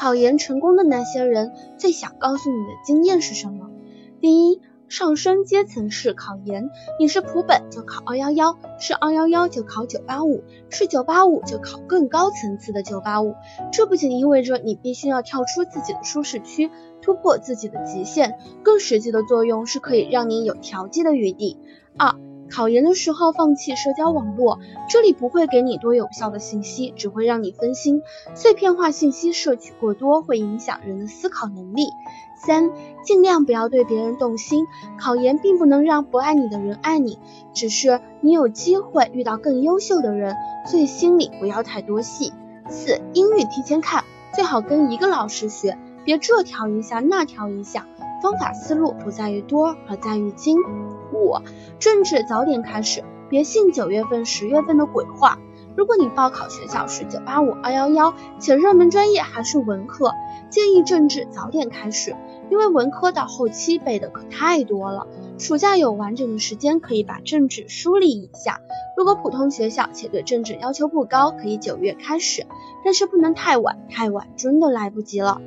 考研成功的那些人最想告诉你的经验是什么？第一。上升阶层式考研，你是普本就考二幺幺，是二幺幺就考九八五，是九八五就考更高层次的九八五。这不仅意味着你必须要跳出自己的舒适区，突破自己的极限，更实际的作用是可以让你有调剂的余地。二考研的时候放弃社交网络，这里不会给你多有效的信息，只会让你分心。碎片化信息摄取过多会影响人的思考能力。三，尽量不要对别人动心。考研并不能让不爱你的人爱你，只是你有机会遇到更优秀的人，所以心里不要太多戏。四，英语提前看，最好跟一个老师学，别这调一下那调一下。方法思路不在于多，而在于精。五，政治早点开始，别信九月份、十月份的鬼话。如果你报考学校是九八五、二幺幺，且热门专业还是文科，建议政治早点开始，因为文科到后期背的可太多了。暑假有完整的时间可以把政治梳理一下。如果普通学校且对政治要求不高，可以九月开始，但是不能太晚，太晚真的来不及了。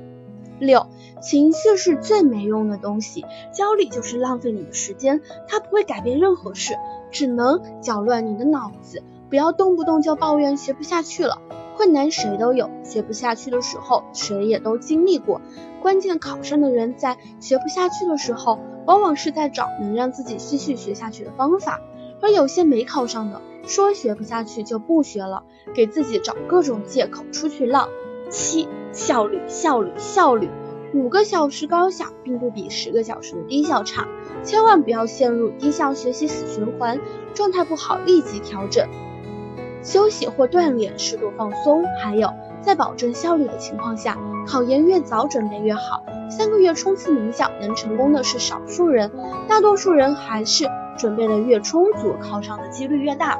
六，情绪是最没用的东西，焦虑就是浪费你的时间，它不会改变任何事，只能搅乱你的脑子。不要动不动就抱怨学不下去了，困难谁都有，学不下去的时候谁也都经历过。关键考上的人在学不下去的时候，往往是在找能让自己继续学下去的方法，而有些没考上的，说学不下去就不学了，给自己找各种借口出去浪。七。效率，效率，效率。五个小时高效，并不比十个小时的低效差。千万不要陷入低效学习死循环，状态不好立即调整，休息或锻炼，适度放松。还有，在保证效率的情况下，考研越早准备越好。三个月冲刺名校，能成功的是少数人，大多数人还是准备的越充足，考上的几率越大。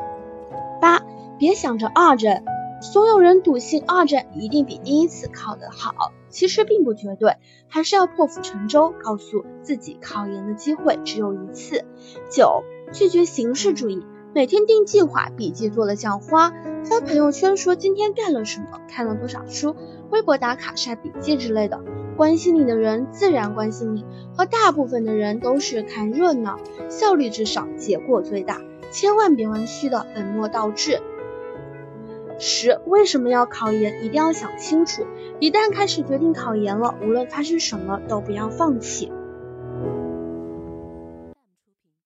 八，别想着二战。所有人笃信二战一定比第一次考得好，其实并不绝对，还是要破釜沉舟，告诉自己考研的机会只有一次。九，拒绝形式主义，每天定计划，笔记做了像花，发朋友圈说今天干了什么，看了多少书，微博打卡晒笔记之类的。关心你的人自然关心你，和大部分的人都是看热闹，效率至少，结果最大，千万别玩虚的，本末倒置。十，为什么要考研？一定要想清楚。一旦开始决定考研了，无论发生什么都不要放弃。